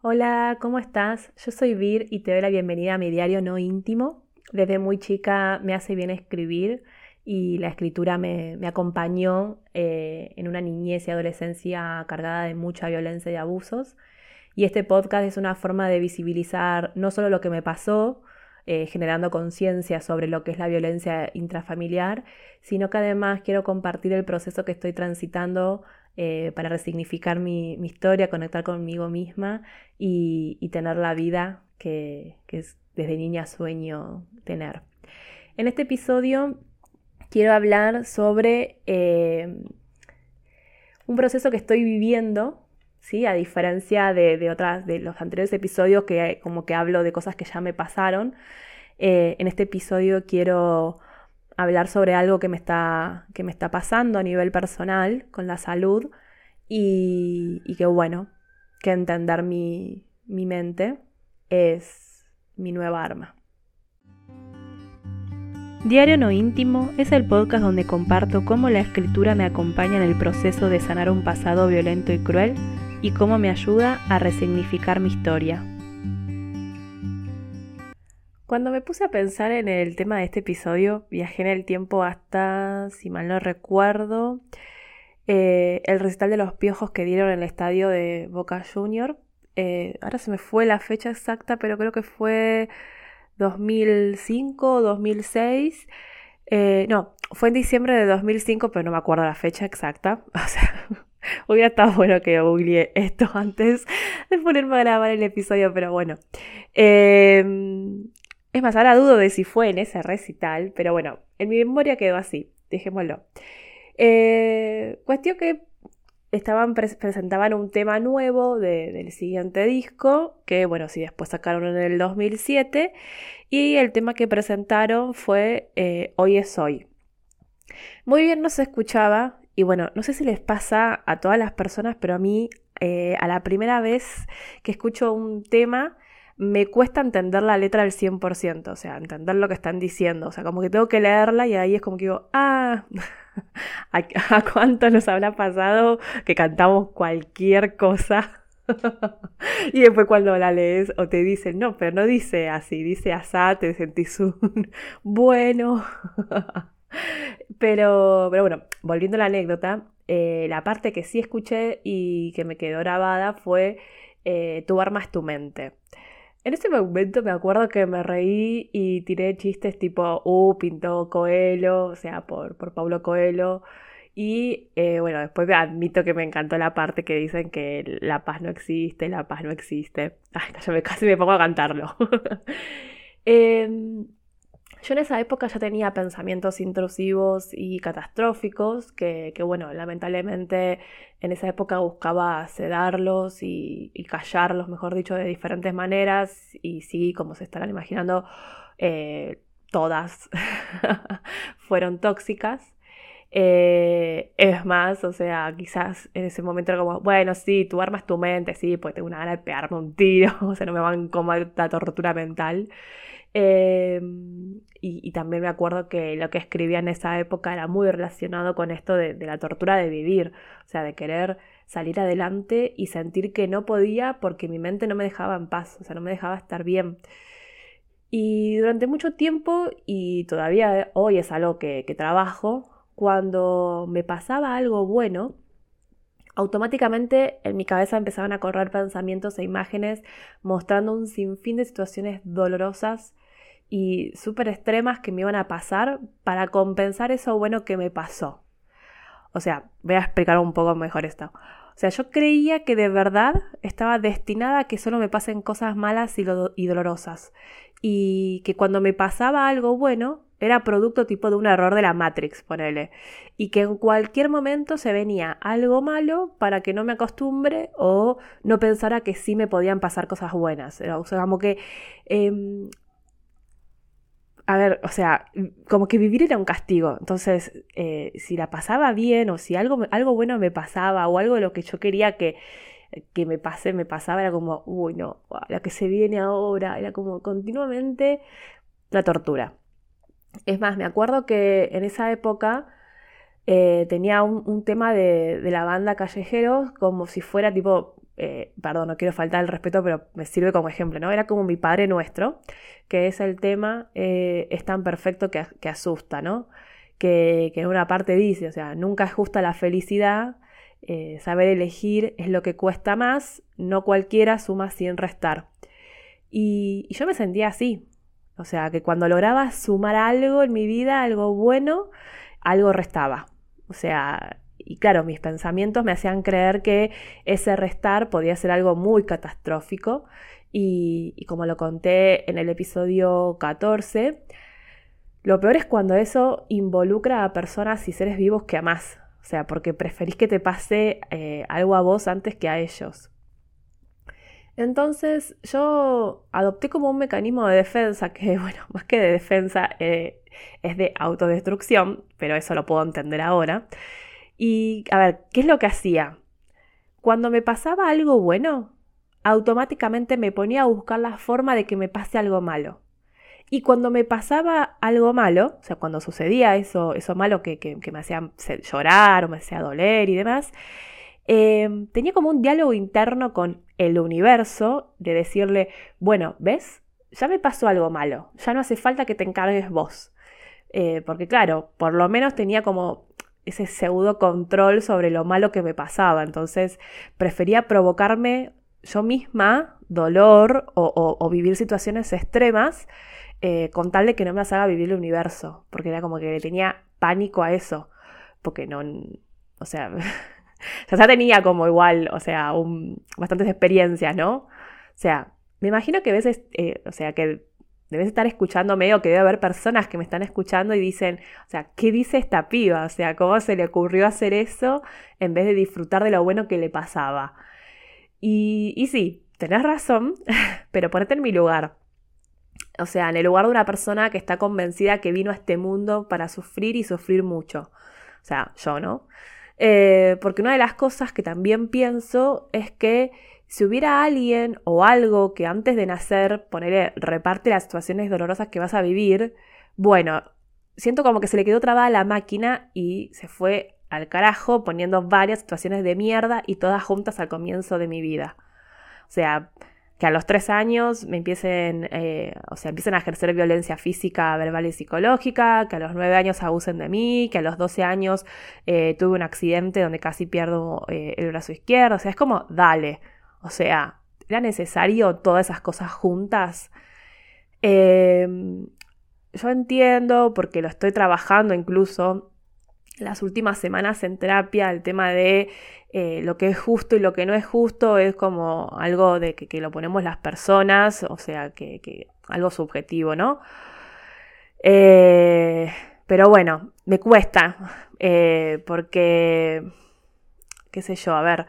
Hola, ¿cómo estás? Yo soy Vir y te doy la bienvenida a mi diario no íntimo. Desde muy chica me hace bien escribir y la escritura me, acompañó eh, en una niñez y adolescencia cargada de mucha violencia y abusos. Y este podcast es una forma de visibilizar no solo lo que me pasó, eh, generando conciencia sobre lo que es la violencia intrafamiliar, sino que además quiero compartir el proceso que estoy transitando eh, para resignificar mi, historia, conectar conmigo misma y, tener la vida que, desde niña sueño tener. En este episodio quiero hablar sobre eh, un proceso que estoy viviendo, ¿sí? a diferencia de, otras, de los anteriores episodios que como que hablo de cosas que ya me pasaron. Eh, en este episodio quiero hablar sobre algo que me está, que me está pasando a nivel personal con la salud y, y que bueno, que entender mi, mi mente es mi nueva arma. Diario No Íntimo es el podcast donde comparto cómo la escritura me acompaña en el proceso de sanar un pasado violento y cruel y cómo me ayuda a resignificar mi historia. Cuando me puse a pensar en el tema de este episodio, viajé en el tiempo hasta, si mal no recuerdo, eh, el recital de los piojos que dieron en el estadio de Boca Junior. Eh, ahora se me fue la fecha exacta, pero creo que fue 2005 o 2006. no, fue en diciembre de 2005, pero no me acuerdo la fecha exacta. O sea, hubiera estado bueno que googleé esto antes de ponerme a grabar el episodio, pero bueno. Eh, es más, ahora dudo de si fue en ese recital, pero bueno, en mi memoria quedó así, dejémoslo. Eh, cuestión que estaban presentaban un tema nuevo del siguiente disco, que bueno, sí, después sacaron en el 2007, y el tema que presentaron fue eh, Hoy es hoy. Muy bien no se escuchaba, y bueno, no sé si les pasa a todas las personas, pero a mí, eh, a la primera vez que escucho un tema, me cuesta entender la letra al 100%, o sea, entender lo que están diciendo, o sea, como que tengo que leerla y ahí es como que digo, ah, ¿a, cuánto nos habrá pasado que cantamos cualquier cosa? y después cuando la lees o te dicen, no, pero no dice así, dice asá, te sentís un bueno. pero, pero bueno, volviendo a la anécdota, eh, la parte que sí escuché y que me quedó grabada fue eh, Tu armas tu mente. En ese momento me acuerdo que me reí y tiré chistes tipo, uh, pintó Coelho, o sea, por, por Paulo Coelho. Y eh, bueno, después admito que me encantó la parte que dicen que la paz no existe, la paz no existe. Ay, casi me pongo a cantarlo. eh, yo en esa época ya tenía pensamientos intrusivos y catastróficos que, bueno, lamentablemente en esa época buscaba sedarlos y, callarlos, mejor dicho, de diferentes maneras. Y sí, como se estarán imaginando, eh, todas fueron tóxicas. Eh, es más, o sea, quizás en ese momento era como, bueno, sí, tu arma es tu mente, sí, pues tengo una gana de pegarme un tiro, o sea, no me van como la tortura mental. Em, y, también me acuerdo que lo que escribía en esa época era muy relacionado con esto de, la tortura de vivir, o sea, de querer salir adelante y sentir que no podía porque mi mente no me dejaba en paz, o sea, no me dejaba estar bien. Y durante mucho tiempo, y todavía hoy es algo que trabajo, cuando me pasaba algo bueno, automáticamente en mi cabeza empezaban a correr pensamientos e imágenes mostrando un sinfín de situaciones dolorosas y súper extremas que me iban a pasar para compensar eso bueno que me pasó. O sea, voy a explicar un poco mejor esto. O sea, yo creía que de verdad estaba destinada a que solo me pasen cosas malas y, y dolorosas. Y que cuando me pasaba algo bueno, era producto tipo de un error de la Matrix, ponele. Y que en cualquier momento se venía algo malo para que no me acostumbre o no pensara que sí me podían pasar cosas buenas. O sea, como que em, a ver, o sea, como que vivir era un castigo. Entonces, eh, si la pasaba bien o si algo, algo bueno me pasaba o algo de lo que yo quería que, que me pase, me pasaba, era como, uy, no, la que se viene ahora, era como continuamente la tortura. Es más, me acuerdo que en esa época eh, tenía un, tema de, la banda Callejeros como si fuera tipo eh, perdón, no quiero faltar el respeto, pero me sirve como ejemplo, ¿no? Era como mi Padre Nuestro, que es el tema, eh, es tan perfecto que, asusta, ¿no? Que, en una parte dice, o sea, nunca es justa la felicidad, saber elegir es lo que cuesta más, no cualquiera suma sin restar. Y yo me sentía así, o sea, que cuando lograba sumar algo en mi vida, algo bueno, algo restaba. O sea, y claro, mis pensamientos me hacían creer que ese restar podía ser algo muy catastrófico. Y, como lo conté en el episodio 14, lo peor es cuando eso involucra a personas y seres vivos que amás. O sea, porque preferís que te pase eh, algo a vos antes que a ellos. Entonces yo adopté como un mecanismo de defensa que, bueno, más que de defensa, eh, es de autodestrucción, pero eso lo puedo entender ahora. Y a ver, ¿qué es lo que hacía? Cuando me pasaba algo bueno, automáticamente me ponía a buscar la forma de que me pase algo malo. Y cuando me pasaba algo malo, o sea, cuando sucedía eso, eso malo que, me hacía llorar o me hacía doler y demás, em, tenía como un diálogo interno con el universo de decirle, bueno, ¿ves? Ya me pasó algo malo, ya no hace falta que te encargues vos. Eh, porque claro, por lo menos tenía como ese pseudo control sobre lo malo que me pasaba. Entonces prefería provocarme yo misma dolor o, vivir situaciones extremas eh, con tal de que no me las haga vivir el universo. Porque era como que le tenía pánico a eso. Porque no, o sea, ya tenía como igual, o sea, bastantes experiencias, ¿no? O sea, me imagino que a veces, eh, o sea, que debes estar escuchándome o que debe haber personas que me están escuchando y dicen, o sea, ¿qué dice esta piba? O sea, ¿cómo se le ocurrió hacer eso en vez de disfrutar de lo bueno que le pasaba? Y, y sí, tenés razón, pero ponete en mi lugar. O sea, en el lugar de una persona que está convencida que vino a este mundo para sufrir y sufrir mucho. O sea, yo, ¿no? Eh, porque una de las cosas que también pienso es que si hubiera alguien o algo que antes de nacer, ponerle, reparte las situaciones dolorosas que vas a vivir, bueno, siento como que se le quedó trabada la máquina y se fue al carajo poniendo varias situaciones de mierda y todas juntas al comienzo de mi vida. O sea, que a los tres años me empiecen, eh, o sea, empiecen a ejercer violencia física, verbal y psicológica, que a los nueve años abusen de mí, que a los doce años eh, tuve un accidente donde casi pierdo eh, el brazo izquierdo. O sea, es como, dale. O sea, ¿era necesario todas esas cosas juntas? Em, yo entiendo, porque lo estoy trabajando incluso las últimas semanas en terapia, el tema de eh, lo que es justo y lo que no es justo es como algo de que, lo ponemos las personas, o sea, que, algo subjetivo, ¿no? Eh, pero bueno, me cuesta, eh, porque, qué sé yo, a ver,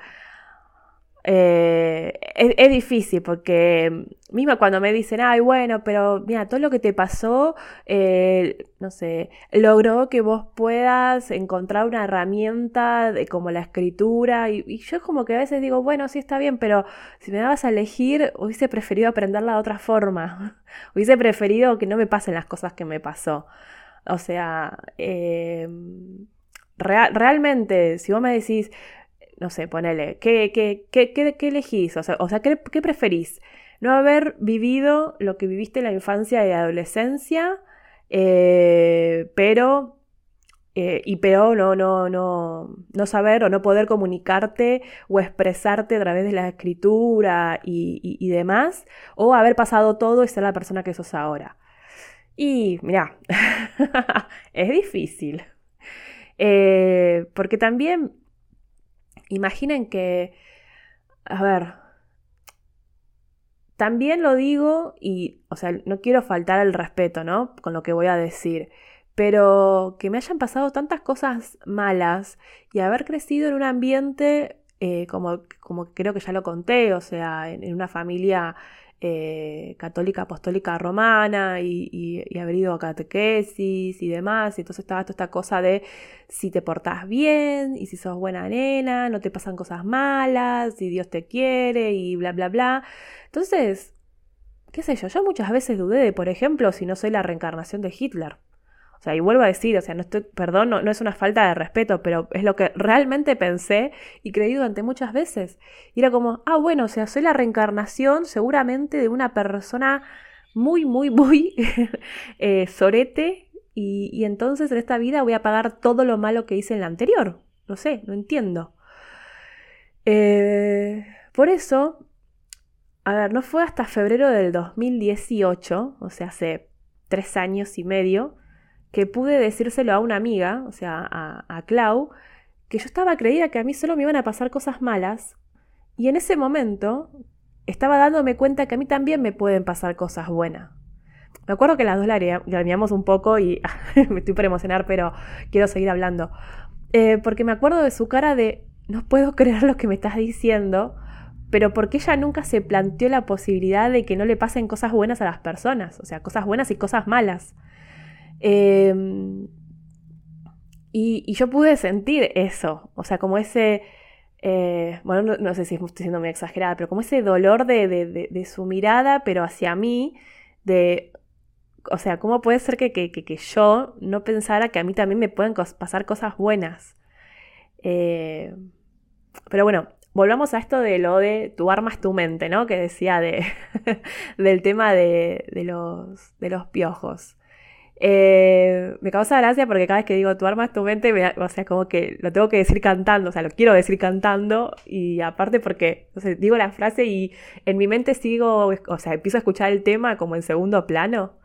eh, es, difícil porque mismo cuando me dicen, ay, bueno, pero mira, todo lo que te pasó, eh, no sé, logró que vos puedas encontrar una herramienta de, como la escritura y, yo como que a veces digo, bueno, sí está bien, pero si me dabas a elegir, hubiese preferido aprenderla de otra forma, hubiese preferido que no me pasen las cosas que me pasó. O sea, em, realmente, si vos me decís, no sé, ponele, ¿qué, qué, qué, qué elegís? O sea, o sea ¿qué, preferís? No haber vivido lo que viviste en la infancia y adolescencia, eh, pero eh, y pero no, no, no, no saber o no poder comunicarte o expresarte a través de la escritura y, demás, o haber pasado todo y ser la persona que sos ahora. Y mira, es difícil. Eh, porque también Imaginen que, a ver, también lo digo y, o sea, no quiero faltar el respeto, ¿no? Con lo que voy a decir, pero que me hayan pasado tantas cosas malas y haber crecido en un ambiente, eh, como, como creo que ya lo conté, o sea, en una familia eh, católica apostólica romana y, haber ido a catequesis y demás. Y entonces estaba toda esta cosa de si te portás bien y si sos buena nena, no te pasan cosas malas, y Dios te quiere y bla, bla, bla. Entonces, qué sé yo, yo muchas veces dudé de, por ejemplo, si no soy la reencarnación de Hitler. O sea, y vuelvo a decir, o sea, no estoy, perdón, no, es una falta de respeto, pero es lo que realmente pensé y creí durante muchas veces. Y era como, ah, bueno, o sea, soy la reencarnación seguramente de una persona muy, muy, muy eh, sorete y, y entonces en esta vida voy a pagar todo lo malo que hice en la anterior. No sé, no entiendo. Eh, por eso, a ver, no fue hasta febrero del 2018, o sea, hace tres años y medio, que pude decírselo a una amiga, o sea, a, Clau, que yo estaba creída que a mí solo me iban a pasar cosas malas, y en ese momento estaba dándome cuenta que a mí también me pueden pasar cosas buenas. Me acuerdo que las dos la miramos un poco y me estoy por emocionar, pero quiero seguir hablando. Eh, porque me acuerdo de su cara de, no puedo creer lo que me estás diciendo, pero porque ella nunca se planteó la posibilidad de que no le pasen cosas buenas a las personas, o sea, cosas buenas y cosas malas. Em, y, yo pude sentir eso, o sea, como ese, eh, bueno, no, sé si estoy siendo muy exagerada, pero como ese dolor de, su mirada, pero hacia mí, de, o sea, ¿cómo puede ser que, que, yo no pensara que a mí también me pueden pasar cosas buenas? Eh, pero bueno, volvamos a esto de lo de tu arma es tu mente, ¿no? Que decía de, del tema de, los, de los piojos. Eh, me causa gracia porque cada vez que digo tu arma es tu mente, o sea, como que lo tengo que decir cantando, o sea, lo quiero decir cantando y aparte porque, digo la frase y en mi mente sigo, o sea, empiezo a escuchar el tema como en segundo plano.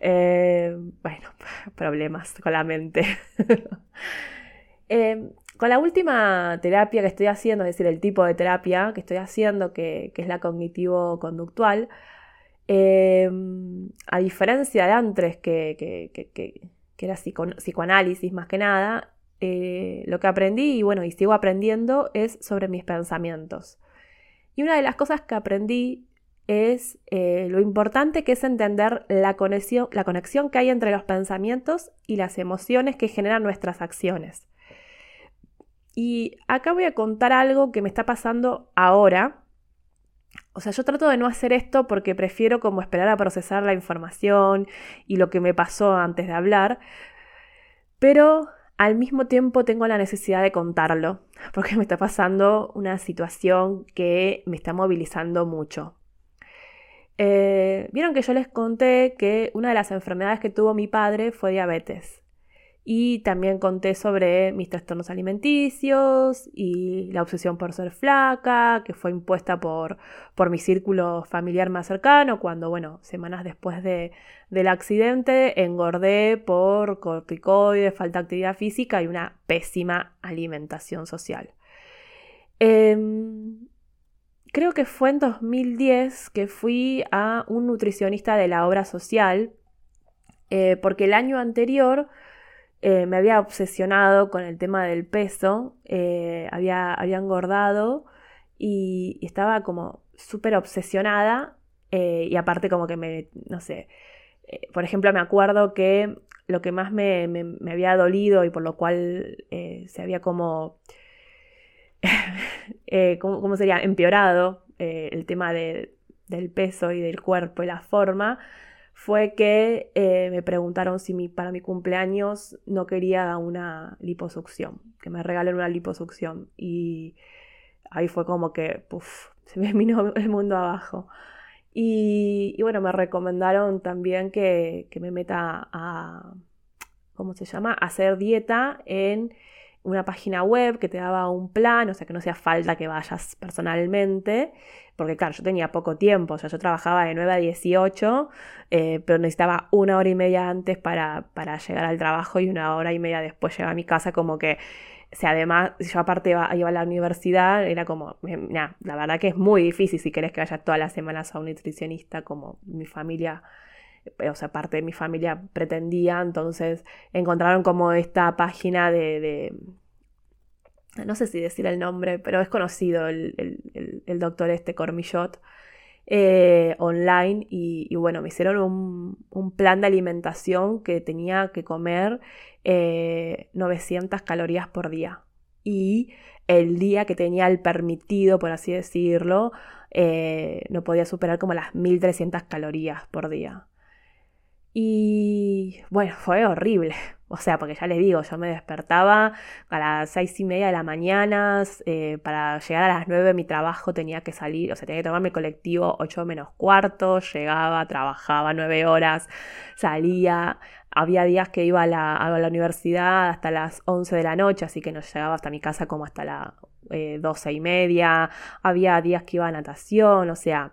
Eh, bueno, problemas con la mente. eh, con la última terapia que estoy haciendo, es decir, el tipo de terapia que estoy haciendo, que, es la cognitivo-conductual, em, a diferencia de antes, que, era psicoanálisis más que nada, eh, lo que aprendí y bueno, y sigo aprendiendo es sobre mis pensamientos. Y una de las cosas que aprendí es eh, lo importante que es entender la conexión, la conexión que hay entre los pensamientos y las emociones que generan nuestras acciones. Y acá voy a contar algo que me está pasando ahora. O sea, yo trato de no hacer esto porque prefiero como esperar a procesar la información y lo que me pasó antes de hablar, pero al mismo tiempo tengo la necesidad de contarlo, porque me está pasando una situación que me está movilizando mucho. Eh, vieron que yo les conté que una de las enfermedades que tuvo mi padre fue diabetes. Y también conté sobre mis trastornos alimenticios y la obsesión por ser flaca, que fue impuesta por, por mi círculo familiar más cercano, cuando, bueno, semanas después de, del accidente engordé por corticoides, falta de actividad física y una pésima alimentación social. Em, creo que fue en 2010 que fui a un nutricionista de la obra social, eh, porque el año anterior eh, me había obsesionado con el tema del peso, eh, había, engordado y, estaba como súper obsesionada eh, y aparte como que me, no sé, por ejemplo me acuerdo que lo que más me, había dolido y por lo cual se había como, ¿cómo, sería? Empeorado el tema del peso y del cuerpo y la forma fue que eh, me preguntaron si para mi cumpleaños no quería una liposucción, que me regalen una liposucción. Y ahí fue como que, se me vino el mundo abajo. Y, bueno, me recomendaron también que, que, me meta a, ¿cómo se llama? A hacer dieta en una página web que te daba un plan, o sea que no hacía falta que vayas personalmente, porque claro, yo tenía poco tiempo, o sea, yo trabajaba de 9 a 18, eh, pero necesitaba una hora y media antes para, para, llegar al trabajo y una hora y media después llegar a mi casa, como que, o sea, además, yo aparte iba, a la universidad, era como, la verdad que es muy difícil si querés que vaya todas las semanas a un nutricionista, como mi familia eh, o sea, parte de mi familia pretendía, entonces encontraron como esta página de, no sé si decir el nombre, pero es conocido el, doctor este Cormillot, eh, online y, bueno, me hicieron un, plan de alimentación que tenía que comer 900 eh, calorías por día. Y el día que tenía el permitido, por así decirlo, no podía superar como las 1300 calorías por día. Y bueno, fue horrible. O sea, porque ya les digo, yo me despertaba a las seis y media de la mañana, eh, para llegar a las nueve mi trabajo tenía que salir, o sea, tenía que tomar mi colectivo ocho menos cuarto, llegaba, trabajaba nueve horas, salía, había días que iba a la, a la universidad hasta las once de la noche, así que no llegaba hasta mi casa como hasta las eh, doce y media, había días que iba a natación, o sea,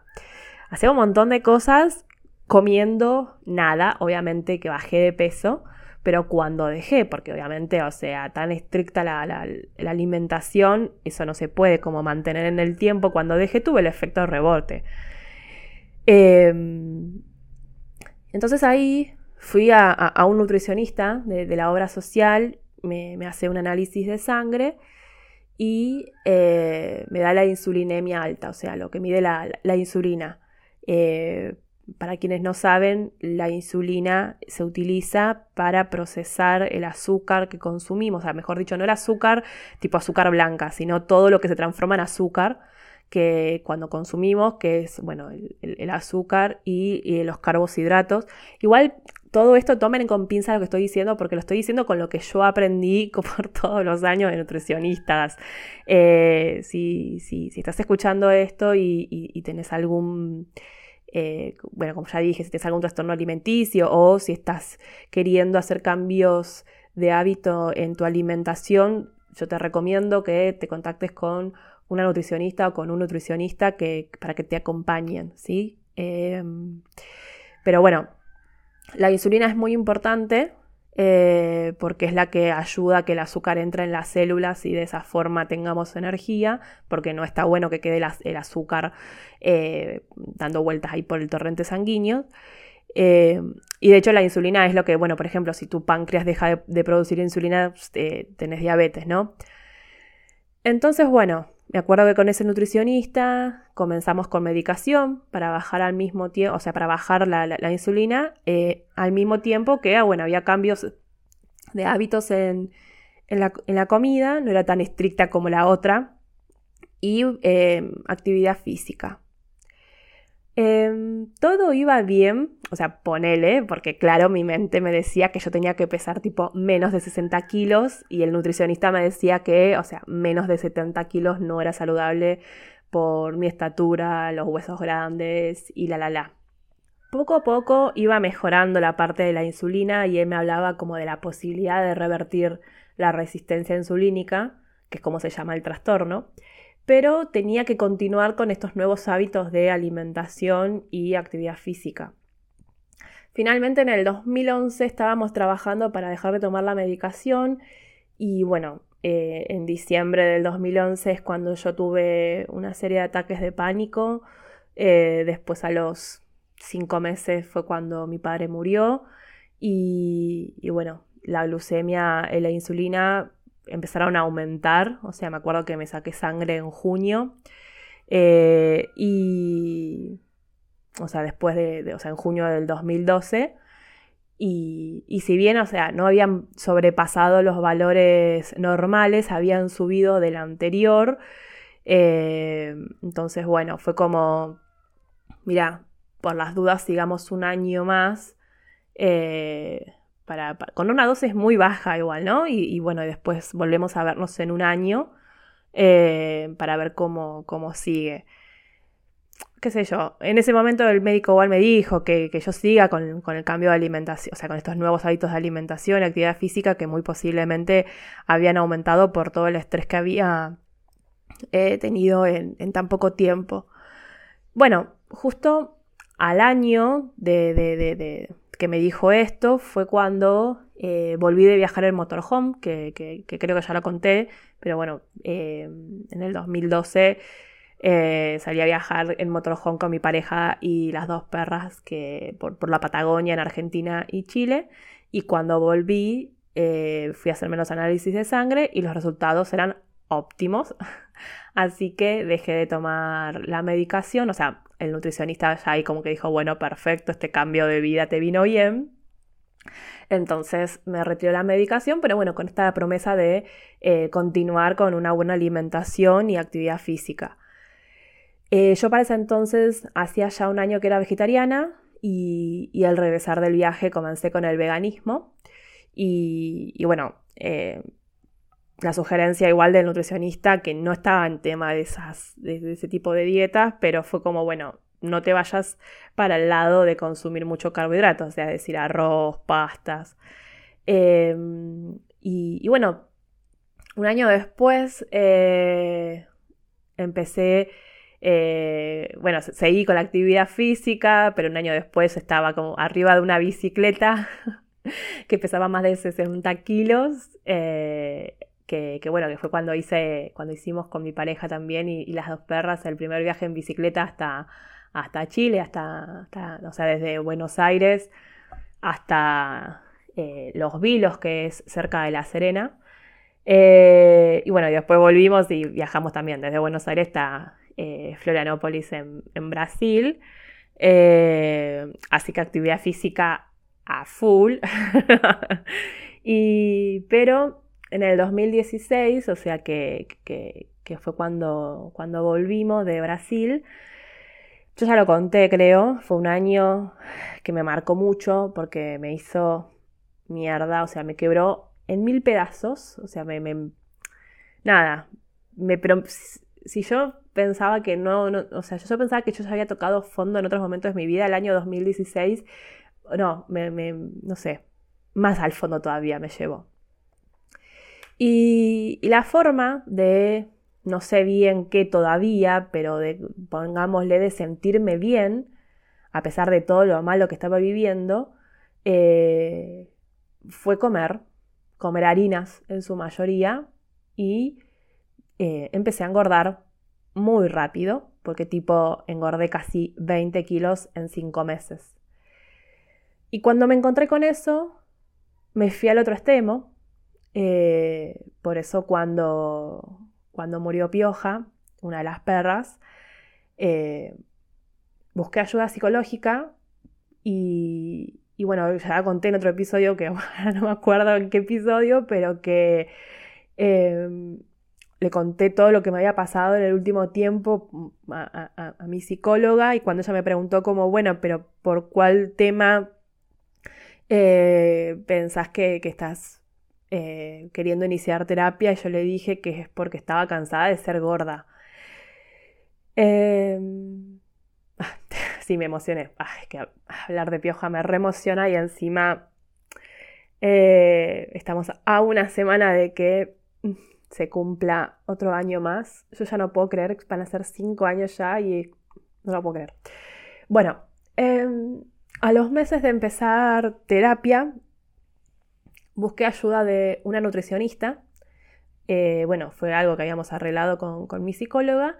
hacía un montón de cosas comiendo nada, obviamente que bajé de peso, pero cuando dejé, porque obviamente, o sea, tan estricta la, alimentación, eso no se puede como mantener en el tiempo, cuando dejé tuve el efecto rebote. Em, entonces ahí fui a, un nutricionista de, la obra social, me, hace un análisis de sangre y eh, me da la insulinemia alta, o sea, lo que mide la, insulina. Eh, para quienes no saben, la insulina se utiliza para procesar el azúcar que consumimos, o sea, mejor dicho, no el azúcar tipo azúcar blanca, sino todo lo que se transforma en azúcar que cuando consumimos, que es, bueno, el, azúcar y, los carbohidratos. Igual todo esto tomen con pinza lo que estoy diciendo, porque lo estoy diciendo con lo que yo aprendí por todos los años de nutricionistas. Eh, si, si, si, estás escuchando esto y, y tenés algún eh, bueno, como ya dije, si tienes algún trastorno alimenticio o si estás queriendo hacer cambios de hábito en tu alimentación, yo te recomiendo que te contactes con una nutricionista o con un nutricionista que, para que te acompañen, ¿sí? Em, pero bueno, la insulina es muy importante eh, porque es la que ayuda a que el azúcar entre en las células y de esa forma tengamos energía, porque no está bueno que quede el azúcar eh, dando vueltas ahí por el torrente sanguíneo. Eh, y de hecho la insulina es lo que, bueno, por ejemplo, si tu páncreas deja de, producir insulina, pues, tenés diabetes, ¿no? Entonces, bueno, me acuerdo que con ese nutricionista comenzamos con medicación para bajar al mismo tiempo, o sea, para bajar la, insulina, eh, al mismo tiempo que, ah, bueno, había cambios de hábitos en, la, comida, no era tan estricta como la otra, y eh, actividad física. Em, todo iba bien, o sea, ponele, porque claro, mi mente me decía que yo tenía que pesar tipo menos de 60 kilos y el nutricionista me decía que, o sea, menos de 70 kilos no era saludable por mi estatura, los huesos grandes y la la la. Poco a poco iba mejorando la parte de la insulina y él me hablaba como de la posibilidad de revertir la resistencia insulínica, que es como se llama el trastorno pero tenía que continuar con estos nuevos hábitos de alimentación y actividad física. Finalmente en el 2011 estábamos trabajando para dejar de tomar la medicación y bueno, eh, en diciembre del 2011 es cuando yo tuve una serie de ataques de pánico. Eh, después a los cinco meses fue cuando mi padre murió y, y bueno, la glucemia y la insulina empezaron a aumentar, o sea, me acuerdo que me saqué sangre en junio eh, y, o sea, después de, o sea, en junio del 2012. Y, y, si bien, o sea, no habían sobrepasado los valores normales, habían subido del anterior. Eh, entonces, bueno, fue como, mira, por las dudas, sigamos un año más. Eh, con una dosis muy baja igual, ¿no? Y, bueno, después volvemos a vernos en un año eh, para ver cómo, cómo sigue. Qué sé yo, en ese momento el médico igual me dijo que, yo siga con, el cambio de alimentación, o sea, con estos nuevos hábitos de alimentación y actividad física que muy posiblemente habían aumentado por todo el estrés que había eh, tenido en, tan poco tiempo. Bueno, justo al año de, que me dijo esto fue cuando eh, volví de viajar en motorhome, que, creo que ya lo conté, pero bueno, eh, en el 2012 eh, salí a viajar en motorhome con mi pareja y las dos perras que, por, la Patagonia en Argentina y Chile. Y cuando volví fui a hacerme los análisis de sangre y los resultados eran óptimos. Así que dejé de tomar la medicación, o sea, el nutricionista ya ahí como que dijo, bueno, perfecto, este cambio de vida te vino bien. Entonces me retiró la medicación, pero bueno, con esta promesa de eh, continuar con una buena alimentación y actividad física. Eh, yo para ese entonces hacía ya un año que era vegetariana y, al regresar del viaje comencé con el veganismo y, bueno, eh, la sugerencia igual del nutricionista que no estaba en tema de, esas, de, ese tipo de dietas, pero fue como, bueno, no te vayas para el lado de consumir mucho carbohidrato, o sea, decir arroz, pastas. Em, y, bueno, un año después eh, empecé, eh, bueno, seguí con la actividad física, pero un año después estaba como arriba de una bicicleta que pesaba más de 60 kilos. Que, bueno, que fue cuando hice, cuando hicimos con mi pareja también y, las dos perras el primer viaje en bicicleta hasta, hasta Chile, hasta, hasta, o sea, desde Buenos Aires hasta eh, Los Vilos, que es cerca de La Serena. Eh, y bueno, después volvimos y viajamos también desde Buenos Aires hasta eh, Florianópolis en, Brasil. así que actividad física a full. y, pero en el 2016, o sea que, fue cuando, cuando volvimos de Brasil, yo ya lo conté, creo, fue un año que me marcó mucho porque me hizo mierda, o sea, me quebró en mil pedazos, o sea, me... nada, me, pero si yo pensaba que no, o sea, yo pensaba que yo ya había tocado fondo en otros momentos de mi vida, el año 2016, no, me, no sé, más al fondo todavía me llevó. Y, la forma de, no sé bien qué todavía, pero de, pongámosle, de sentirme bien, a pesar de todo lo malo que estaba viviendo, eh, fue comer, comer harinas en su mayoría, y eh, empecé a engordar muy rápido, porque tipo engordé casi 20 kilos en 5 meses. Y cuando me encontré con eso, me fui al otro extremo, eh, por eso cuando, cuando murió Pioja, una de las perras, eh, busqué ayuda psicológica y, bueno, ya conté en otro episodio que no me acuerdo en qué episodio, pero que em, le conté todo lo que me había pasado en el último tiempo a, mi psicóloga y cuando ella me preguntó como, bueno, pero ¿por cuál tema eh, pensás que, que estás eh, queriendo iniciar terapia y yo le dije que es porque estaba cansada de ser gorda. Em, sí, me emocioné. que hablar de pioja me reemociona y encima eh, estamos a una semana de que mm, se cumpla otro año más. Yo ya no puedo creer van a ser cinco años ya y no lo puedo creer. Bueno, em, a los meses de empezar terapia, busqué ayuda de una nutricionista. Eh, bueno, fue algo que habíamos arreglado con, mi psicóloga.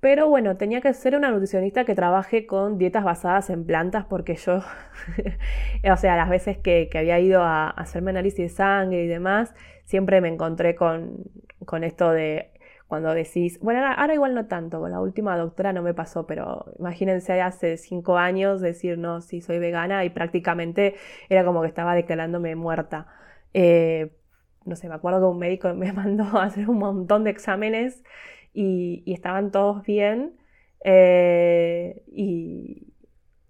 Pero bueno, tenía que ser una nutricionista que trabaje con dietas basadas en plantas porque yo, o sea, las veces que, había ido a, hacerme análisis de sangre y demás, siempre me encontré con, con esto de cuando decís, bueno, ahora, igual no tanto, con la última doctora no me pasó, pero imagínense hace cinco años decir, no, sí, soy vegana y prácticamente era como que estaba declarándome muerta. Eh, no sé, me acuerdo que un médico me mandó a hacer un montón de exámenes y, estaban todos bien. Eh, y,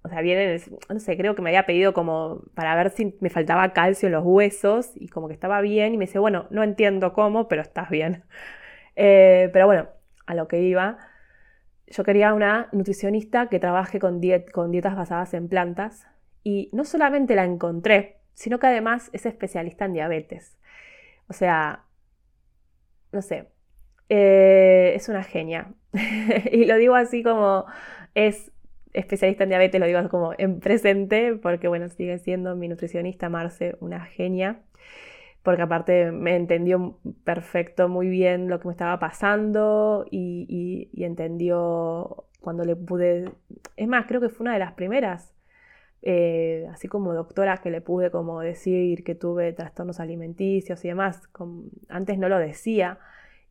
o sea, vienen, no sé, creo que me había pedido como para ver si me faltaba calcio en los huesos y como que estaba bien y me dice, bueno, no entiendo cómo, pero estás bien. Eh, pero bueno, a lo que iba, yo quería una nutricionista que trabaje con, con dietas basadas en plantas y no solamente la encontré, sino que además es especialista en diabetes. O sea, no sé, eh, es una genia. y lo digo así como es especialista en diabetes, lo digo como en presente, porque bueno, sigue siendo mi nutricionista Marce una genia, porque aparte me entendió perfecto, muy bien lo que me estaba pasando y entendió cuando le pude, es más, creo que fue una de las primeras eh, así como doctora que le pude como decir que tuve trastornos alimenticios y demás, antes no lo decía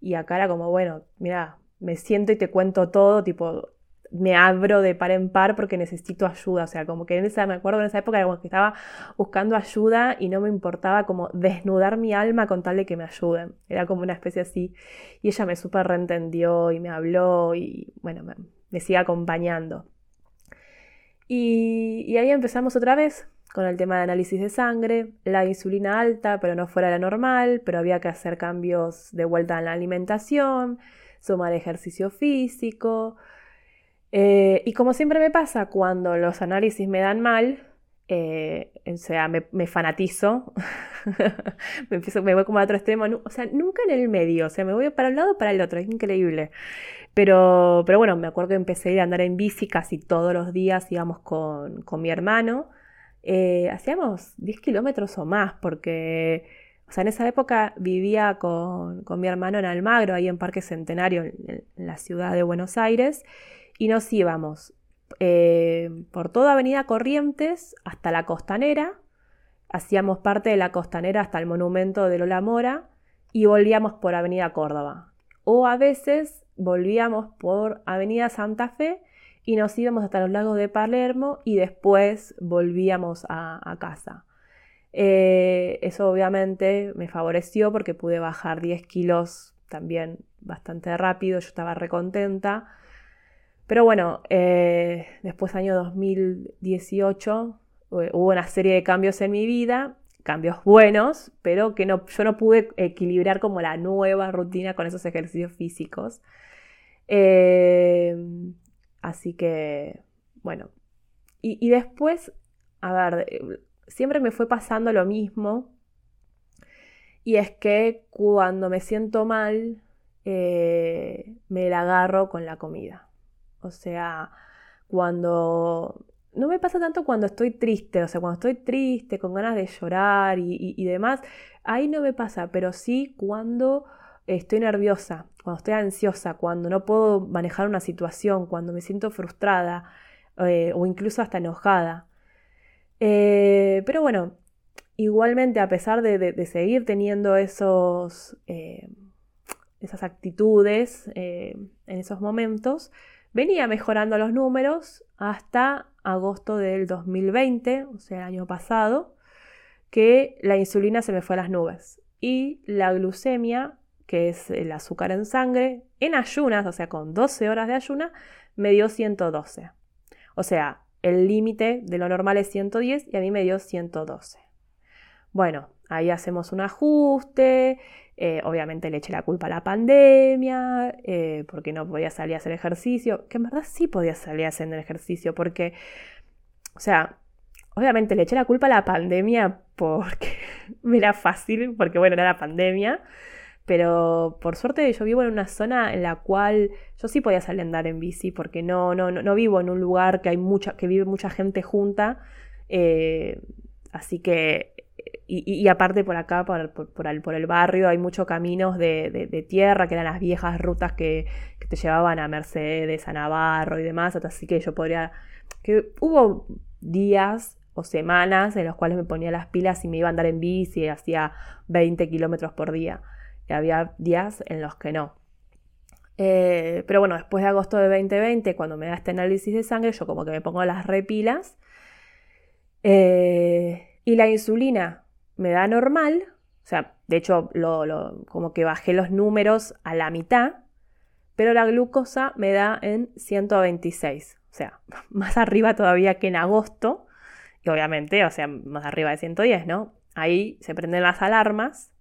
y acá era como, bueno, mira, me siento y te cuento todo, tipo, me abro de par en par porque necesito ayuda, o sea, como que en esa, me acuerdo en esa época como que estaba buscando ayuda y no me importaba como desnudar mi alma con tal de que me ayuden, era como una especie así, y ella me súper reentendió y me habló y bueno, me sigue acompañando. Y, ahí empezamos otra vez con el tema de análisis de sangre, la insulina alta, pero no fuera la normal, pero había que hacer cambios de vuelta en la alimentación, sumar ejercicio físico. Eh, y como siempre me pasa, cuando los análisis me dan mal, eh, o sea, me, fanatizo, me, empiezo, me voy como a otro extremo, o sea, nunca en el medio, o sea, me voy para un lado o para el otro, es increíble. Pero, pero bueno, me acuerdo que empecé a ir a andar en bici casi todos los días, íbamos con, mi hermano, eh, hacíamos 10 kilómetros o más, porque, o sea, en esa época vivía con, mi hermano en Almagro, ahí en Parque Centenario, en la ciudad de Buenos Aires, y nos íbamos eh, por toda Avenida Corrientes hasta la Costanera, hacíamos parte de la Costanera hasta el monumento de Lola Mora y volvíamos por Avenida Córdoba. O a veces volvíamos por Avenida Santa Fe y nos íbamos hasta los lagos de Palermo y después volvíamos a, casa. Eh, eso obviamente me favoreció porque pude bajar 10 kilos también bastante rápido, yo estaba recontenta. Pero bueno, eh, después año 2018 eh, hubo una serie de cambios en mi vida, cambios buenos, pero que no, yo no pude equilibrar como la nueva rutina con esos ejercicios físicos. Eh, así que, bueno. Y, después, a ver, siempre me fue pasando lo mismo. Y es que cuando me siento mal, me la agarro con la comida. O sea, cuando... No me pasa tanto cuando estoy triste, o sea, cuando estoy triste, con ganas de llorar y, demás, ahí no me pasa, pero sí cuando estoy nerviosa, cuando estoy ansiosa, cuando no puedo manejar una situación, cuando me siento frustrada eh, o incluso hasta enojada. Eh, pero bueno, igualmente a pesar de, seguir teniendo esos, eh, esas actitudes en esos momentos, Venía mejorando los números hasta agosto del 2020, o sea, el año pasado, que la insulina se me fue a las nubes. Y la glucemia, que es el azúcar en sangre, en ayunas, o sea, con 12 horas de ayuna, me dio 112. O sea, el límite de lo normal es 110 y a mí me dio 112. Bueno, ahí hacemos un ajuste, eh, obviamente le eché la culpa a la pandemia, eh, porque no podía salir a hacer ejercicio, que en verdad sí podía salir a hacer ejercicio, porque, o sea, obviamente le eché la culpa a la pandemia porque me era fácil, porque bueno, era la pandemia, pero por suerte yo vivo en una zona en la cual yo sí podía salir a andar en bici, porque no, no, no, vivo en un lugar que hay mucha, que vive mucha gente junta, eh, así que y, aparte por acá, por, el, barrio, hay muchos caminos de, tierra, que eran las viejas rutas que, te llevaban a Mercedes, a Navarro y demás, así que yo podría... que hubo días o semanas en los cuales me ponía las pilas y me iba a andar en bici hacía 20 kilómetros por día. Y había días en los que no. Eh, pero bueno, después de agosto de 2020, cuando me da este análisis de sangre, yo como que me pongo las repilas. Eh, y la insulina me da normal, o sea, de hecho, lo, como que bajé los números a la mitad, pero la glucosa me da en 126, o sea, más arriba todavía que en agosto, y obviamente, o sea, más arriba de 110, ¿no? Ahí se prenden las alarmas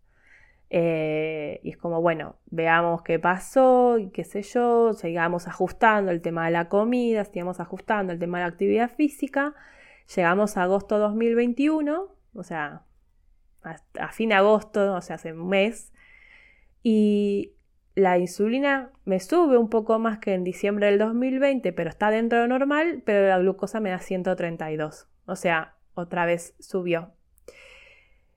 eh, y es como, bueno, veamos qué pasó y qué sé yo, sigamos ajustando el tema de la comida, sigamos ajustando el tema de la actividad física. Llegamos a agosto 2021, o sea, a, fin de agosto, o sea, hace un mes, y la insulina me sube un poco más que en diciembre del 2020, pero está dentro de normal, pero la glucosa me da 132. O sea, otra vez subió.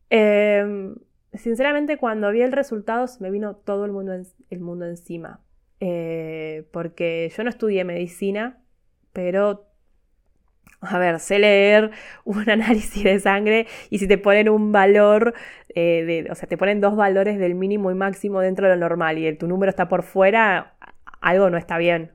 Em, sinceramente, cuando vi el resultado, se me vino todo el mundo, el mundo encima. Eh, porque yo no estudié medicina, pero a ver, sé leer un análisis de sangre y si te ponen un valor, eh, de, o sea, te ponen dos valores del mínimo y máximo dentro de lo normal y el, tu número está por fuera, algo no está bien.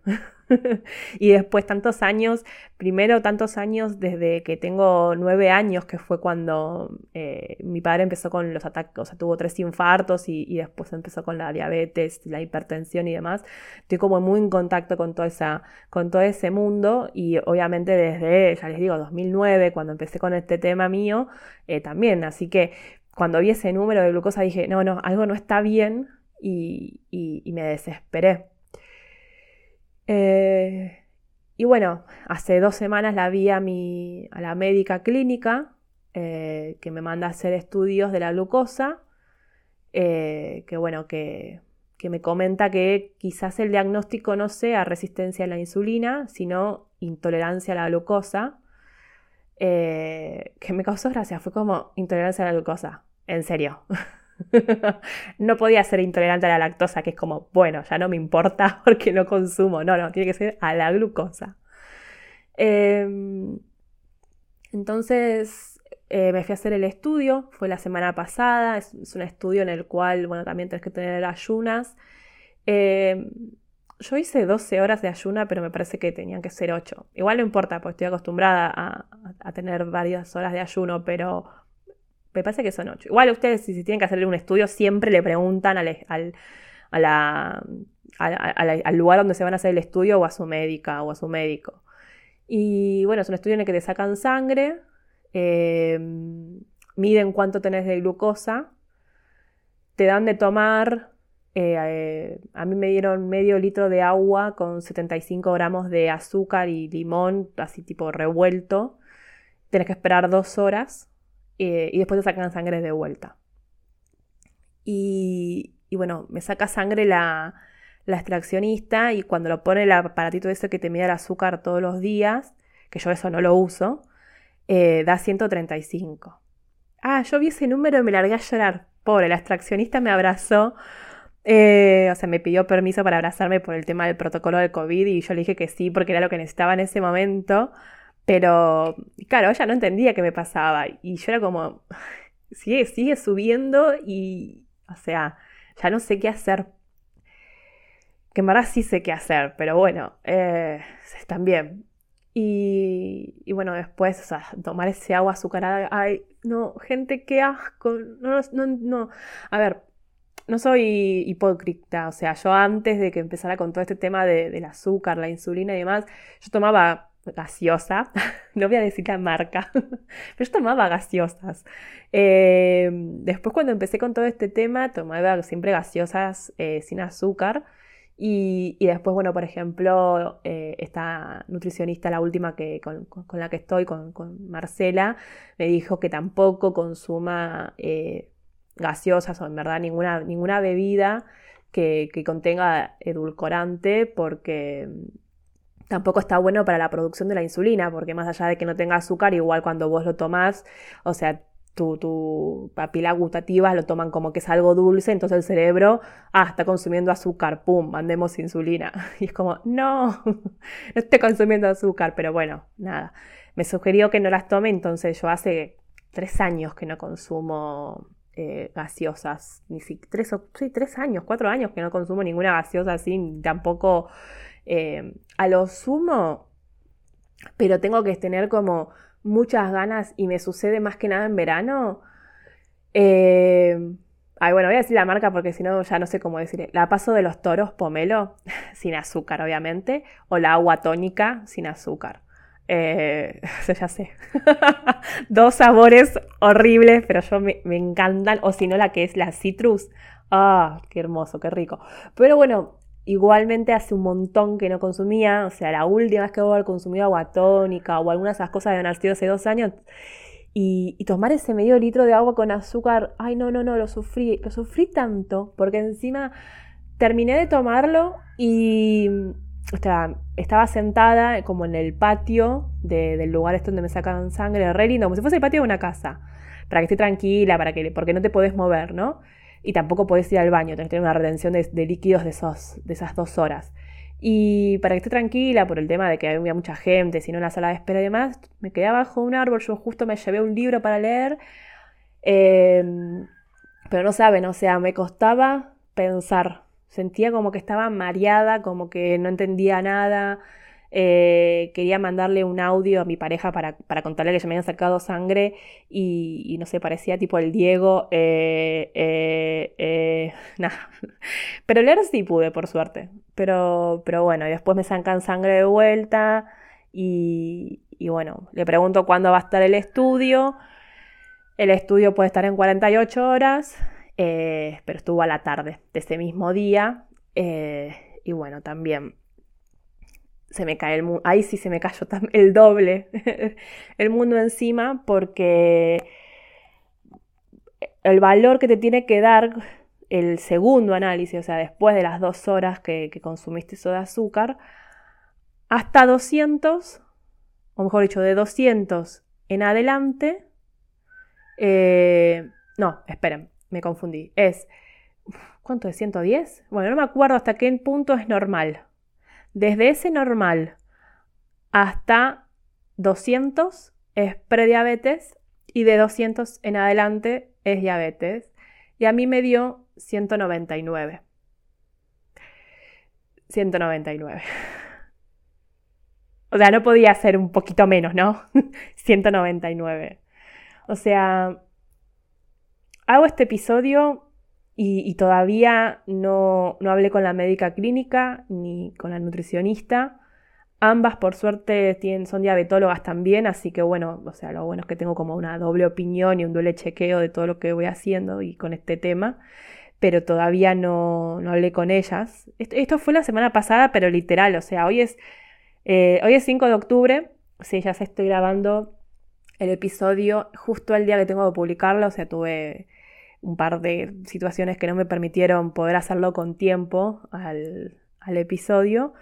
y después tantos años, primero tantos años desde que tengo nueve años, que fue cuando eh, mi padre empezó con los ataques, o sea, tuvo tres infartos y, después empezó con la diabetes, la hipertensión y demás. Estoy como muy en contacto con, esa, con todo ese mundo y obviamente desde, ya les digo, 2009, cuando empecé con este tema mío, eh, también. Así que cuando vi ese número de glucosa dije, no, no, algo no está bien y me desesperé. Eh, y bueno, hace dos semanas la vi a, mi, a la médica clínica eh, que me manda a hacer estudios de la glucosa, eh, que bueno, que, que, me comenta que quizás el diagnóstico no sea resistencia a la insulina, sino intolerancia a la glucosa, que me causó gracia, fue como intolerancia a la glucosa, en serio. no podía ser intolerante a la lactosa, que es como, bueno, ya no me importa porque no consumo. No, no, tiene que ser a la glucosa. Em, entonces eh, me fui a hacer el estudio, fue la semana pasada, es, un estudio en el cual, bueno, también tienes que tener ayunas. Em, yo hice 12 horas de ayuna, pero me parece que tenían que ser 8. Igual no importa, porque estoy acostumbrada a tener varias horas de ayuno, pero me parece que son ocho. Igual ustedes, si, tienen que hacerle un estudio, siempre le preguntan al, al, al lugar donde se van a hacer el estudio o a su médica o a su médico. Y bueno, es un estudio en el que te sacan sangre, em, miden cuánto tenés de glucosa, te dan de tomar, eh, eh, a mí me dieron medio litro de agua con 75 gramos de azúcar y limón, así tipo revuelto. Tienes que esperar dos horas eh, y después te sacan sangre de vuelta. Y, bueno, me saca sangre la, extraccionista y cuando lo pone el aparatito ese que te mide el azúcar todos los días, que yo eso no lo uso, eh, da 135. Ah, yo vi ese número y me largué a llorar. Pobre, la extraccionista me abrazó. Eh, o sea, me pidió permiso para abrazarme por el tema del protocolo de COVID y yo le dije que sí porque era lo que necesitaba en ese momento. Pero, claro, ella no entendía qué me pasaba. Y yo era como, sigue, sigue subiendo y, o sea, ya no sé qué hacer. Que en verdad sí sé qué hacer, pero bueno, eh. Y, y, bueno, después, o sea, tomar ese agua azucarada, ay, no, gente, qué asco. No, no, no. A ver, no soy hipócrita, o sea, yo antes de que empezara con todo este tema de, del azúcar, la insulina y demás, yo tomaba gaseosa, no voy a decir la marca, pero yo tomaba gaseosas. Eh, después cuando empecé con todo este tema, tomaba siempre gaseosas eh, sin azúcar. Y, después, bueno, por ejemplo, eh, esta nutricionista, la última que, con, la que estoy, con, Marcela, me dijo que tampoco consuma gaseosas o en verdad ninguna, ninguna bebida que, que contenga edulcorante porque tampoco está bueno para la producción de la insulina, porque más allá de que no tenga azúcar, igual cuando vos lo tomás, o sea, tu, tu papila gustativa lo toman como que es algo dulce, entonces el cerebro, ah, está consumiendo azúcar, pum, mandemos insulina. Y es como, no, no estoy consumiendo azúcar, pero bueno, nada. Me sugirió que no las tome, entonces yo hace tres años que no consumo eh, gaseosas, ni si, tres, sí, tres años, cuatro años que no consumo ninguna gaseosa así, tampoco eh, a lo sumo, pero tengo que tener como muchas ganas y me sucede más que nada en verano. Eh, ay, bueno, voy a decir la marca porque si no ya no sé cómo decir. La paso de los toros pomelo, sin azúcar, obviamente, o la agua tónica sin azúcar. Eh, ya sé. Dos sabores horribles, pero yo me encantan. O si no, la que es la citrus. Ah, qué hermoso, qué rico. Pero bueno, Igualmente hace un montón que no consumía, o sea, la última vez que voy a haber consumido agua tónica o algunas de esas cosas de sido hace dos años. Y, tomar ese medio litro de agua con azúcar, ay no, no, no, lo sufrí, lo sufrí tanto, porque encima terminé de tomarlo y estaba sentada como en el patio del lugar este donde me sacan sangre, re lindo, como si fuese el patio de una casa, para que esté tranquila, para que, porque no te podés mover, ¿no? Y tampoco podés ir al baño, tenés que tener una retención de, líquidos de, esos, de esas dos horas. Y para que esté tranquila por el tema de que había mucha gente, si no en la sala de espera y demás, me quedé abajo de un árbol, yo justo me llevé un libro para leer, em, pero no saben, o sea, me costaba pensar. Sentía como que estaba mareada, como que no entendía nada. Eh, quería mandarle un audio a mi pareja para, contarle que ya me habían sacado sangre y, no sé, parecía tipo el Diego. Eh, eh. Pero leer sí pude, por suerte. Pero, pero bueno, y después me sacan sangre de vuelta y, y bueno, le pregunto cuándo va a estar el estudio. El estudio puede estar en 48 horas, pero estuvo a la tarde de ese mismo día. Y bueno, también se me cae el mundo. Ahí sí se me cayó el doble el mundo encima porque el valor que te tiene que dar el segundo análisis, o sea, después de las dos horas que, que consumiste eso de azúcar, hasta 200 o mejor dicho, de 200 en adelante, eh, no, esperen, me confundí, es, ¿cuánto es? ¿110? Bueno, no me acuerdo hasta qué punto es normal. Desde ese normal hasta 200 es prediabetes y de 200 en adelante es diabetes. Y a mí me dio 199. 199. O sea, no podía ser un poquito menos, ¿no? 199. O sea, hago este episodio y, todavía no, no, hablé con la médica clínica ni con la nutricionista. Ambas, por suerte, tienen, son diabetólogas también, así que bueno, o sea, lo bueno es que tengo como una doble opinión y un doble chequeo de todo lo que voy haciendo y con este tema, pero todavía no, no hablé con ellas. esto fue la semana pasada, pero literal, o sea, hoy es eh, hoy es 5 de octubre, sí, ya se estoy grabando el episodio justo el día que tengo que publicarlo, o sea, tuve un par de situaciones que no me permitieron poder hacerlo con tiempo al, episodio.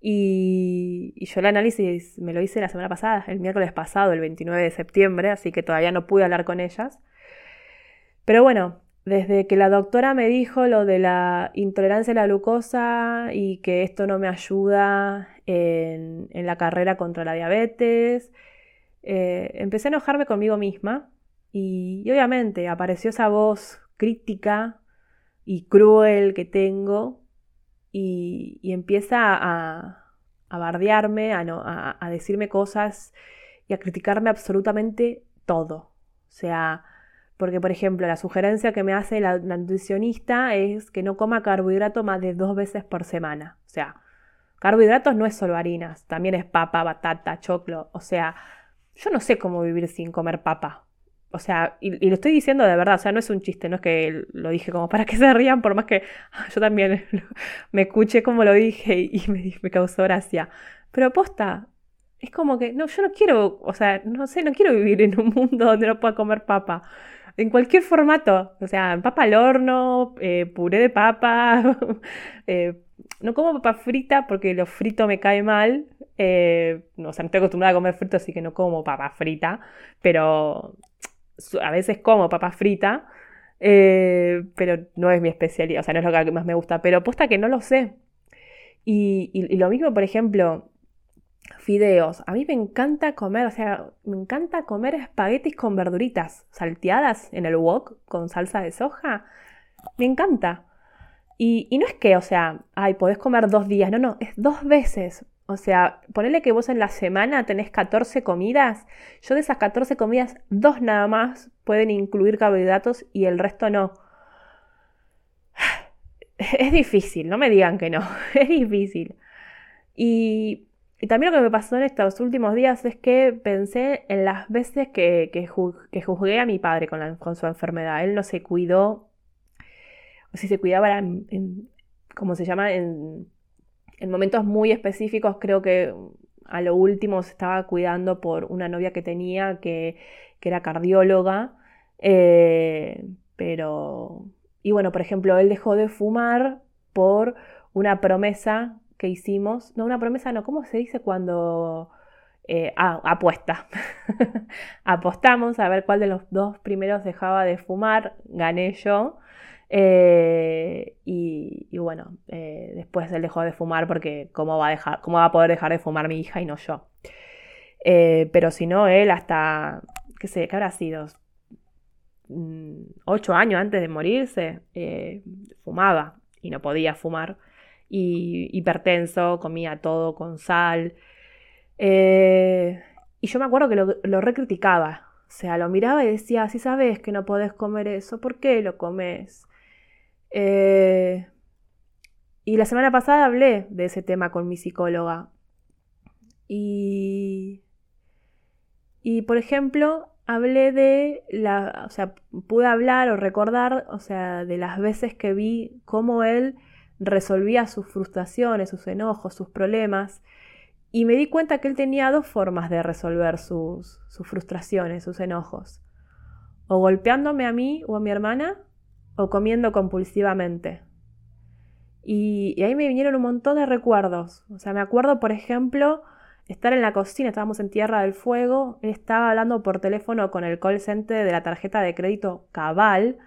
Y, yo el análisis me lo hice la semana pasada, el miércoles pasado, el 29 de septiembre, así que todavía no pude hablar con ellas. Pero bueno, desde que la doctora me dijo lo de la intolerancia a la glucosa y que esto no me ayuda en, la carrera contra la diabetes, eh, empecé a enojarme conmigo misma y, obviamente apareció esa voz crítica y cruel que tengo y, empieza a, a bardearme, a, a decirme cosas y a criticarme absolutamente todo. O sea, porque, por ejemplo, la sugerencia que me hace la, nutricionista es que no coma carbohidrato más de dos veces por semana. O sea, carbohidratos no es solo harinas, también es papa, batata, choclo. O sea, yo no sé cómo vivir sin comer papa. O sea, y, lo estoy diciendo de verdad, o sea, no es un chiste, no es que lo dije como para que se rían, por más que yo también me escuché como lo dije y, me, causó gracia. Pero posta, es como que, no, yo no quiero, o sea, no sé, no quiero vivir en un mundo donde no pueda comer papa en cualquier formato, o sea, papa al horno, eh, puré de papa, eh, no como papa frita porque lo frito me cae mal, eh, o sea, no estoy acostumbrada a comer frito, así que no como papa frita, pero a veces como papa frita, pero no es mi especialidad, o sea, no es lo que más me gusta, pero posta que no lo sé. y lo mismo, por ejemplo, fideos. A mí me encanta comer, o sea, me encanta comer espaguetis con verduritas salteadas en el wok con salsa de soja. Me encanta. Y, no es que, o sea, ay, podés comer dos días. No, no, es dos veces. O sea, ponele que vos en la semana tenés 14 comidas. Yo de esas 14 comidas, dos nada más pueden incluir carbohidratos y el resto no. Es difícil, no me digan que no. Es difícil. Y y también lo que me pasó en estos últimos días es que pensé en las veces que, que, juzgué a mi padre con, su enfermedad. Él no se cuidó, o si se cuidaba, en, como se llama, en, momentos muy específicos. Creo que a lo último se estaba cuidando por una novia que tenía que, era cardióloga. Eh, pero, y bueno, por ejemplo, él dejó de fumar por una promesa que hicimos, no una promesa, no, ¿cómo se dice cuando... Eh, ah, apuesta. Apostamos a ver cuál de los dos primeros dejaba de fumar, gané yo. Eh, y, bueno, eh, después él dejó de fumar porque ¿cómo va, a dejar, cómo va a poder dejar de fumar mi hija y no yo? pero si no, él hasta, qué sé, ¿qué habrá sido? Mm, ocho años antes de morirse, fumaba. y no podía fumar. Y hipertenso, comía todo con sal. Eh, y yo me acuerdo que lo, lo recriticaba. O sea, lo miraba y decía, si sabes que no podés comer eso, ¿por qué lo comes? Eh, y la semana pasada hablé de ese tema con mi psicóloga. Y, y por ejemplo, hablé de la, o sea, pude hablar o recordar, o sea, de las veces que vi cómo él resolvía sus frustraciones, sus enojos, sus problemas. Y me di cuenta que él tenía dos formas de resolver sus, sus frustraciones, sus enojos. O golpeándome a mí o a mi hermana, o comiendo compulsivamente. Y, ahí me vinieron un montón de recuerdos. O sea, me acuerdo, por ejemplo, estar en la cocina, estábamos en Tierra del Fuego, él estaba hablando por teléfono con el call center de la tarjeta de crédito Cabal.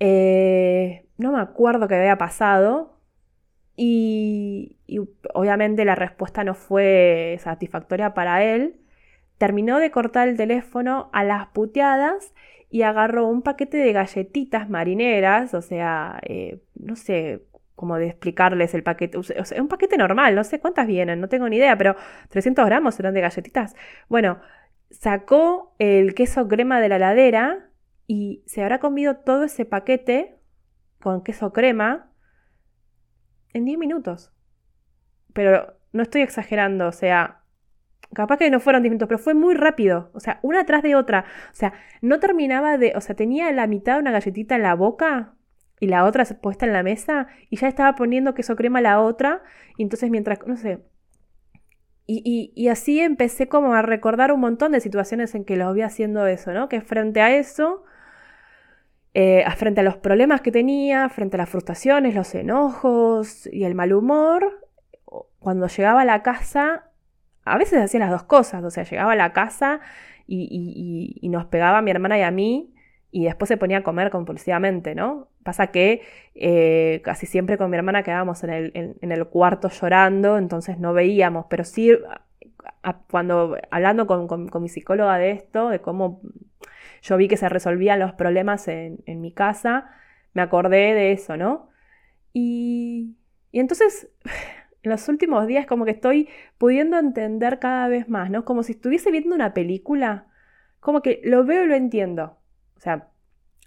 Eh, no me acuerdo qué había pasado. Y, y, obviamente la respuesta no fue satisfactoria para él. Terminó de cortar el teléfono a las puteadas y agarró un paquete de galletitas marineras, o sea, eh, no sé cómo de explicarles el paquete, o sea, un paquete normal, no sé cuántas vienen, no tengo ni idea, pero 300 gramos serán de galletitas. Bueno, sacó el queso crema de la ladera y se habrá comido todo ese paquete con queso crema en 10 minutos. Pero no estoy exagerando, o sea, Capaz que no fueron 10 minutos, pero fue muy rápido. O sea, una tras de otra. O sea, no terminaba de. O sea, tenía la mitad de una galletita en la boca y la otra puesta en la mesa y ya estaba poniendo queso crema la otra. Y entonces, mientras. No sé. Y, y, así empecé como a recordar un montón de situaciones en que lo vi haciendo eso, ¿no? Que frente a eso. Eh, frente a los problemas que tenía, frente a las frustraciones, los enojos y el mal humor, cuando llegaba a la casa a veces hacía las dos cosas, o sea, llegaba a la casa y, nos pegaba a mi hermana y a mí y después se ponía a comer compulsivamente, ¿no? Pasa que eh, casi siempre con mi hermana quedábamos en el, cuarto llorando, entonces no veíamos, pero sí, cuando hablando con, mi psicóloga de esto, de cómo yo vi que se resolvían los problemas en, mi casa, me acordé de eso, ¿no? Y, y entonces en los últimos días como que estoy pudiendo entender cada vez más, ¿no? Como si estuviese viendo una película, como que lo veo y lo entiendo. O sea,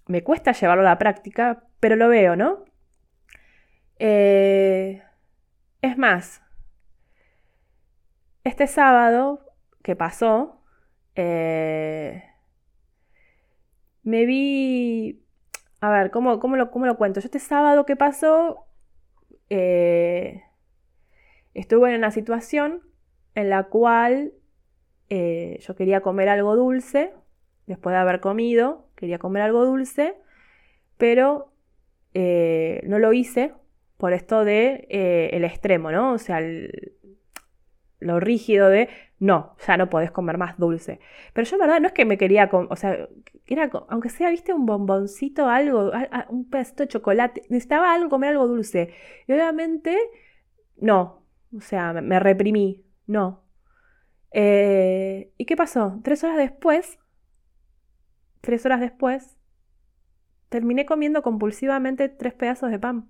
me cuesta llevarlo a la práctica, pero lo veo, ¿no? Eh, es más, este sábado que pasó, eh, me vi... A ver, ¿cómo, cómo, lo, ¿cómo, lo, cuento? Yo este sábado que pasó... Eh, estuve en una situación en la cual eh, yo quería comer algo dulce, después de haber comido, quería comer algo dulce, pero eh, no lo hice por esto de eh, el extremo, ¿no? O sea, lo rígido de no, ya no podés comer más dulce. Pero yo, verdad, no es que me quería, o sea, era, aunque sea, viste, un bomboncito, algo, un pedacito de chocolate, necesitaba algo, comer algo dulce. Y obviamente, no, o sea, me, reprimí. No. Eh, ¿Y qué pasó? Tres horas después, tres horas después, terminé comiendo compulsivamente tres pedazos de pan.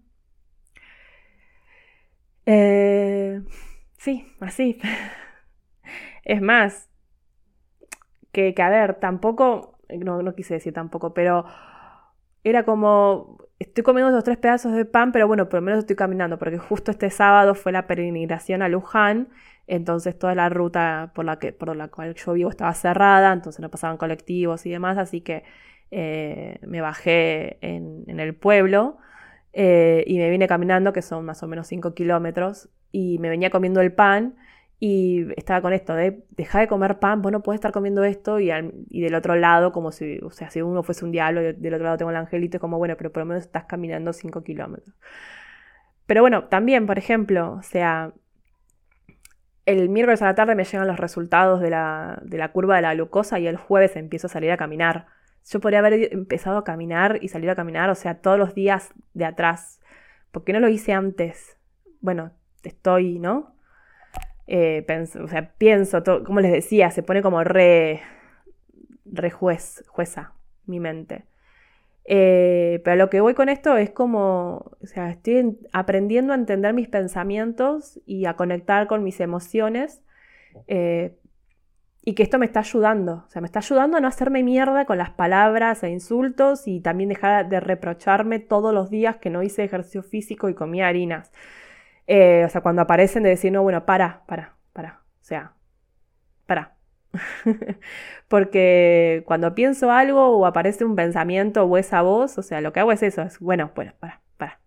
Eh, sí, así. es más, que, que, a ver, tampoco, no, no quise decir tampoco, pero era como, estoy comiendo esos tres pedazos de pan, pero bueno, por lo menos estoy caminando, porque justo este sábado fue la peregrinación a Luján, entonces toda la ruta por la, que, por la cual yo vivo estaba cerrada, entonces no pasaban colectivos y demás, así que eh, me bajé en, el pueblo eh, y me vine caminando, que son más o menos 5 kilómetros, y me venía comiendo el pan y estaba con esto de dejar de comer pan, vos no podés estar comiendo esto y, del otro lado, como si, o sea, si uno fuese un diablo y del otro lado tengo el angelito, es como, bueno, pero por lo menos estás caminando 5 kilómetros. Pero bueno, también, por ejemplo, o sea, el miércoles a la tarde me llegan los resultados de la, de la curva de la glucosa y el jueves empiezo a salir a caminar. Yo podría haber empezado a caminar y salir a caminar, o sea, todos los días de atrás. ¿Por qué no lo hice antes? Bueno, estoy, ¿no? Eh, o sea, pienso, como les decía, se pone como re, re juez, jueza mi mente. Eh, pero lo que voy con esto es como, o sea, estoy aprendiendo a entender mis pensamientos y a conectar con mis emociones. Eh, y que esto me está ayudando, o sea, me está ayudando a no hacerme mierda con las palabras e insultos y también dejar de reprocharme todos los días que no hice ejercicio físico y comí harinas. Eh, o sea, cuando aparecen de decir, no, bueno, para, para, para, o sea, para. Porque cuando pienso algo o aparece un pensamiento o esa voz, o sea, lo que hago es eso, es, bueno, bueno, para, para.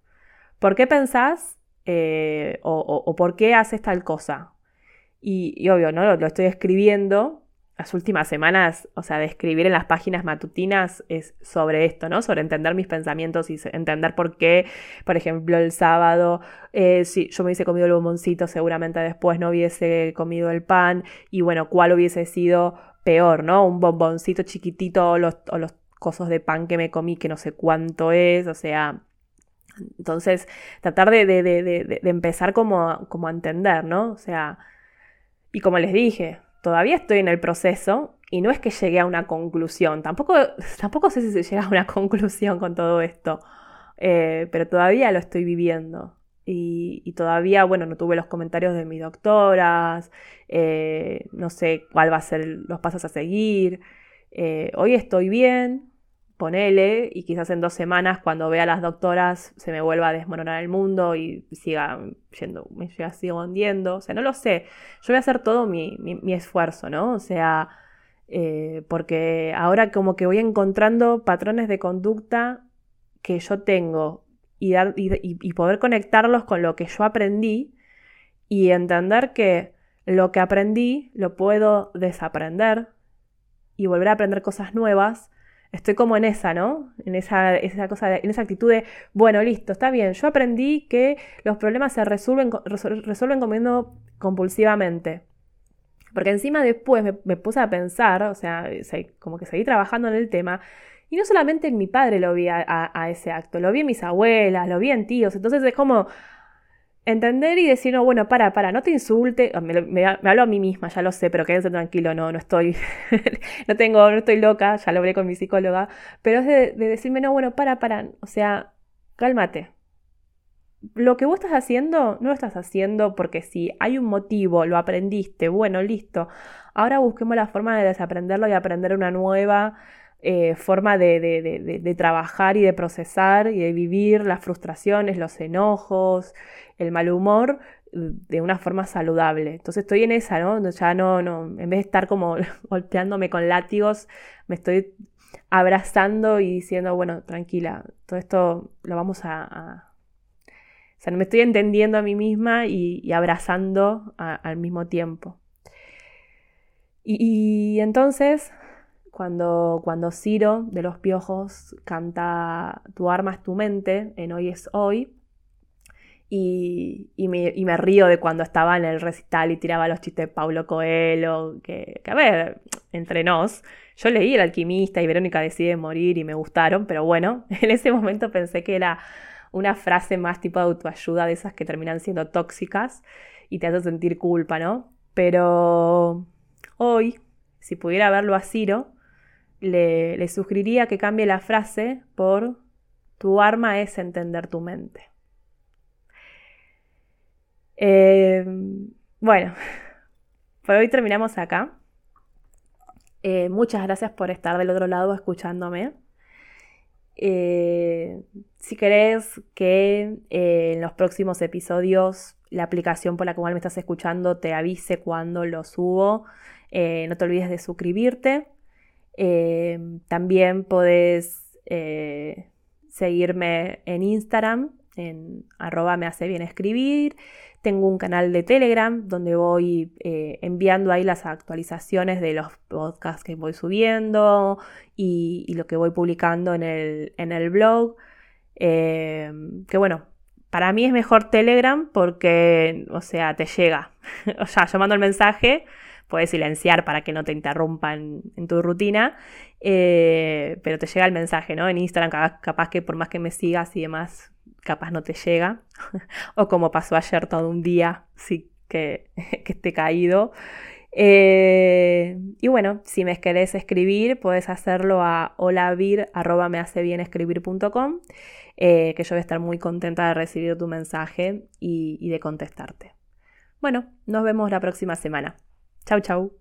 ¿Por qué pensás eh, o, por qué haces tal cosa? Y, obvio, ¿no? Lo, estoy escribiendo. Las últimas semanas, o sea, de escribir en las páginas matutinas es sobre esto, ¿no? Sobre entender mis pensamientos y entender por qué, por ejemplo, el sábado, eh, si yo me hubiese comido el bomboncito, seguramente después no hubiese comido el pan. Y bueno, cuál hubiese sido peor, ¿no? Un bomboncito chiquitito o los, o los cosos de pan que me comí, que no sé cuánto es, o sea. Entonces, tratar de, empezar como, como a entender, ¿no? O sea, y como les dije, todavía estoy en el proceso y no es que llegué a una conclusión. Tampoco, tampoco sé si se llega a una conclusión con todo esto, eh, pero todavía lo estoy viviendo. Y, todavía, bueno, no tuve los comentarios de mis doctoras, eh, no sé cuál va a ser los pasos a seguir. Eh, hoy estoy bien, ponele, y quizás en dos semanas cuando vea a las doctoras se me vuelva a desmoronar el mundo y siga yendo, me siga hundiendo, o sea, no lo sé, yo voy a hacer todo mi, esfuerzo, ¿no? O sea, eh, porque ahora como que voy encontrando patrones de conducta que yo tengo y, dar, y poder conectarlos con lo que yo aprendí y entender que lo que aprendí lo puedo desaprender y volver a aprender cosas nuevas estoy como en esa, ¿no? En esa, esa cosa, en esa actitud de, bueno, listo, está bien, yo aprendí que los problemas se resuelven, resuelven comiendo compulsivamente. Porque encima después me, puse a pensar, o sea, como que seguí trabajando en el tema, y no solamente en mi padre lo vi a, a ese acto, lo vi en mis abuelas, lo vi en tíos, entonces es como, entender y decir, no, bueno, para, para, no te insulte, ah, me, hablo a mí misma, ya lo sé, pero quédense tranquilo, no, no estoy, no tengo, no estoy loca, ya lo hablé con mi psicóloga, pero es de, decirme, no, bueno, para, para, o sea, cálmate. Lo que vos estás haciendo, no lo estás haciendo porque si hay un motivo, lo aprendiste, bueno, listo. Ahora busquemos la forma de desaprenderlo y aprender una nueva eh, forma de, trabajar y de procesar y de vivir las frustraciones, los enojos, el mal humor de una forma saludable. Entonces estoy en esa, ¿no? Ya no, no, en vez de estar como golpeándome con látigos, me estoy abrazando y diciendo, bueno, tranquila, todo esto lo vamos a... O sea, me estoy entendiendo a mí misma y, abrazando al mismo tiempo. y entonces cuando, cuando Ciro de los Piojos canta Tu arma es tu mente en Hoy es hoy. Y, me, río de cuando estaba en el recital y tiraba los chistes de Paulo Coelho, que, a ver, entre nos, yo leí El alquimista y Verónica decide morir y me gustaron, pero bueno, en ese momento pensé que era una frase más tipo de autoayuda de esas que terminan siendo tóxicas y te hace sentir culpa, ¿no? Pero hoy, si pudiera verlo a Ciro, le, sugeriría que cambie la frase por tu arma es entender tu mente. Eh, bueno, por hoy terminamos acá. Eh, muchas gracias por estar del otro lado escuchándome. Eh, si querés que en los próximos episodios la aplicación por la cual me estás escuchando te avise cuando lo subo, no te olvides de suscribirte. Em, también podés eh, seguirme en Instagram, en arroba me hace bien escribir. Tengo un canal de Telegram donde voy eh, enviando ahí las actualizaciones de los podcasts que voy subiendo y, lo que voy publicando en el, en el blog. Em, que bueno, para mí es mejor Telegram porque, o sea, te llega. o sea, yo mando el mensaje puedes silenciar para que no te interrumpan en tu rutina, eh, pero te llega el mensaje, ¿no? En Instagram capaz, que por más que me sigas y demás, capaz no te llega, o como pasó ayer todo un día, sí que, que esté caído. Eh, y bueno, si me querés escribir, puedes hacerlo a holavir.mehaceBienescribir.com, eh, que yo voy a estar muy contenta de recibir tu mensaje y, y de contestarte. Bueno, nos vemos la próxima semana. Chau, chau.